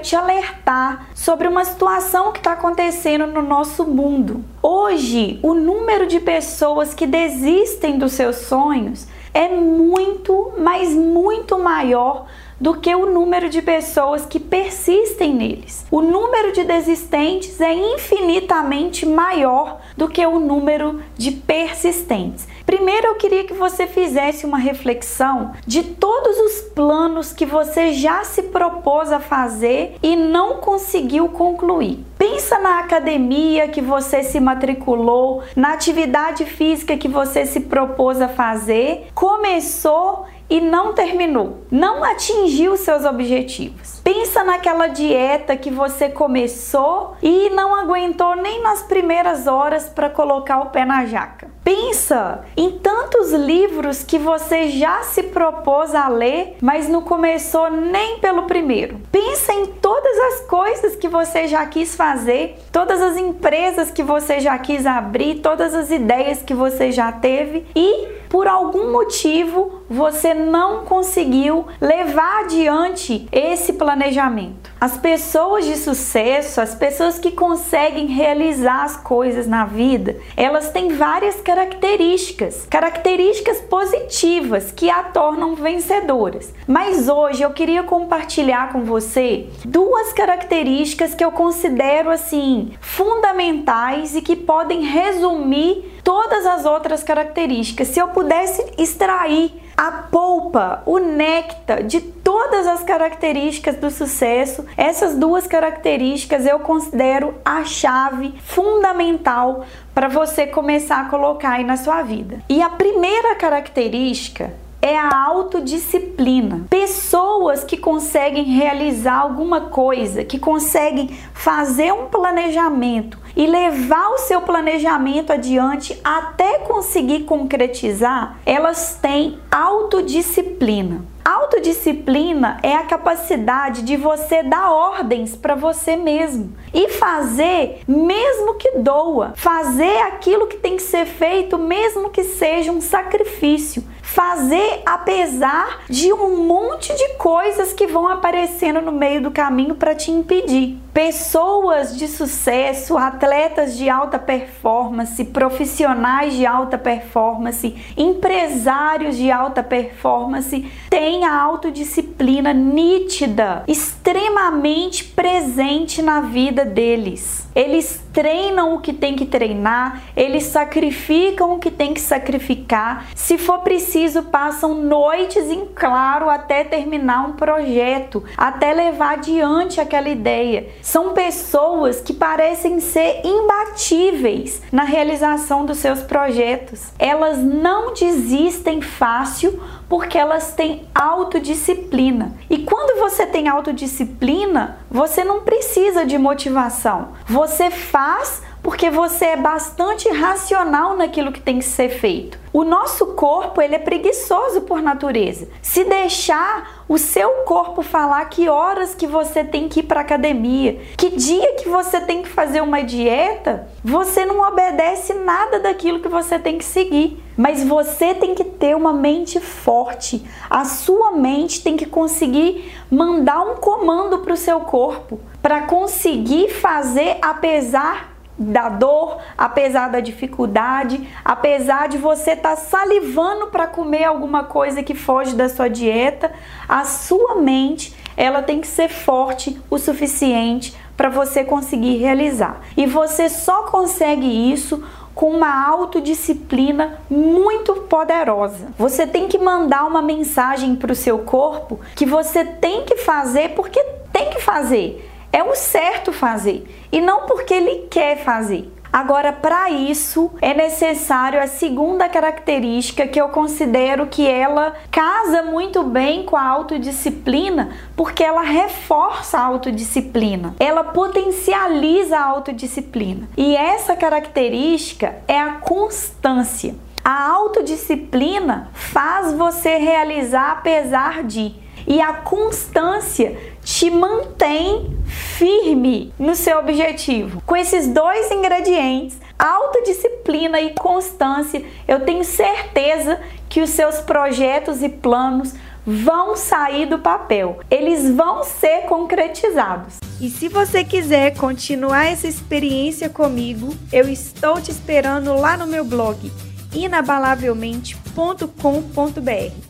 Te alertar sobre uma situação que está acontecendo no nosso mundo. Hoje, o número de pessoas que desistem dos seus sonhos é muito, mas muito maior do que o número de pessoas que persistem neles. O número de desistentes é infinitamente maior do que o número de persistentes. Primeiro eu queria que você fizesse uma reflexão de todos os planos que você já se propôs a fazer e não conseguiu concluir. Pensa na academia que você se matriculou, na atividade física que você se propôs a fazer, começou e não terminou, não atingiu seus objetivos. Pensa naquela dieta que você começou e não aguentou nem nas primeiras horas para colocar o pé na jaca. Pensa em tantos livros que você já se propôs a ler, mas não começou nem pelo primeiro. Pensa em todas as coisas que você já quis fazer, todas as empresas que você já quis abrir, todas as ideias que você já teve e por algum motivo você não conseguiu levar adiante esse planejamento. As pessoas de sucesso, as pessoas que conseguem realizar as coisas na vida, elas têm várias características, características positivas que a tornam vencedoras. Mas hoje eu queria compartilhar com você duas características que eu considero assim fundamentais e que podem resumir todas as outras características. Se eu pudesse extrair a polpa, o néctar de todas as características do sucesso, essas duas características eu considero a chave fundamental para você começar a colocar aí na sua vida. E a primeira característica é a autodisciplina. Pessoas que conseguem realizar alguma coisa, que conseguem fazer um planejamento e levar o seu planejamento adiante até conseguir concretizar, elas têm autodisciplina. Autodisciplina é a capacidade de você dar ordens para você mesmo e fazer mesmo que doa, fazer aquilo que tem que ser feito mesmo que seja um sacrifício fazer apesar de um monte de coisas que vão aparecendo no meio do caminho para te impedir. Pessoas de sucesso, atletas de alta performance, profissionais de alta performance, empresários de alta performance têm a autodisciplina nítida, extremamente presente na vida deles. Eles treinam o que tem que treinar, eles sacrificam o que tem que sacrificar. Se for preciso, passam noites em claro até terminar um projeto, até levar adiante aquela ideia. São pessoas que parecem ser imbatíveis na realização dos seus projetos. Elas não desistem fácil porque elas têm autodisciplina. E quando você tem autodisciplina, você não precisa de motivação. Você faz porque você é bastante racional naquilo que tem que ser feito. O nosso corpo, ele é preguiçoso por natureza. Se deixar o seu corpo falar que horas que você tem que ir para academia, que dia que você tem que fazer uma dieta, você não obedece nada daquilo que você tem que seguir. Mas você tem que ter uma mente forte. A sua mente tem que conseguir mandar um comando para o seu corpo para conseguir fazer apesar da dor, apesar da dificuldade, apesar de você estar tá salivando para comer alguma coisa que foge da sua dieta, a sua mente ela tem que ser forte o suficiente para você conseguir realizar. E você só consegue isso com uma autodisciplina muito poderosa. Você tem que mandar uma mensagem para o seu corpo que você tem que fazer porque tem que fazer. É o certo fazer e não porque ele quer fazer. Agora, para isso, é necessário a segunda característica que eu considero que ela casa muito bem com a autodisciplina, porque ela reforça a autodisciplina, ela potencializa a autodisciplina. E essa característica é a constância. A autodisciplina faz você realizar apesar de, e a constância te mantém firme no seu objetivo. Com esses dois ingredientes, autodisciplina e constância, eu tenho certeza que os seus projetos e planos vão sair do papel, eles vão ser concretizados. E se você quiser continuar essa experiência comigo, eu estou te esperando lá no meu blog inabalavelmente.com.br.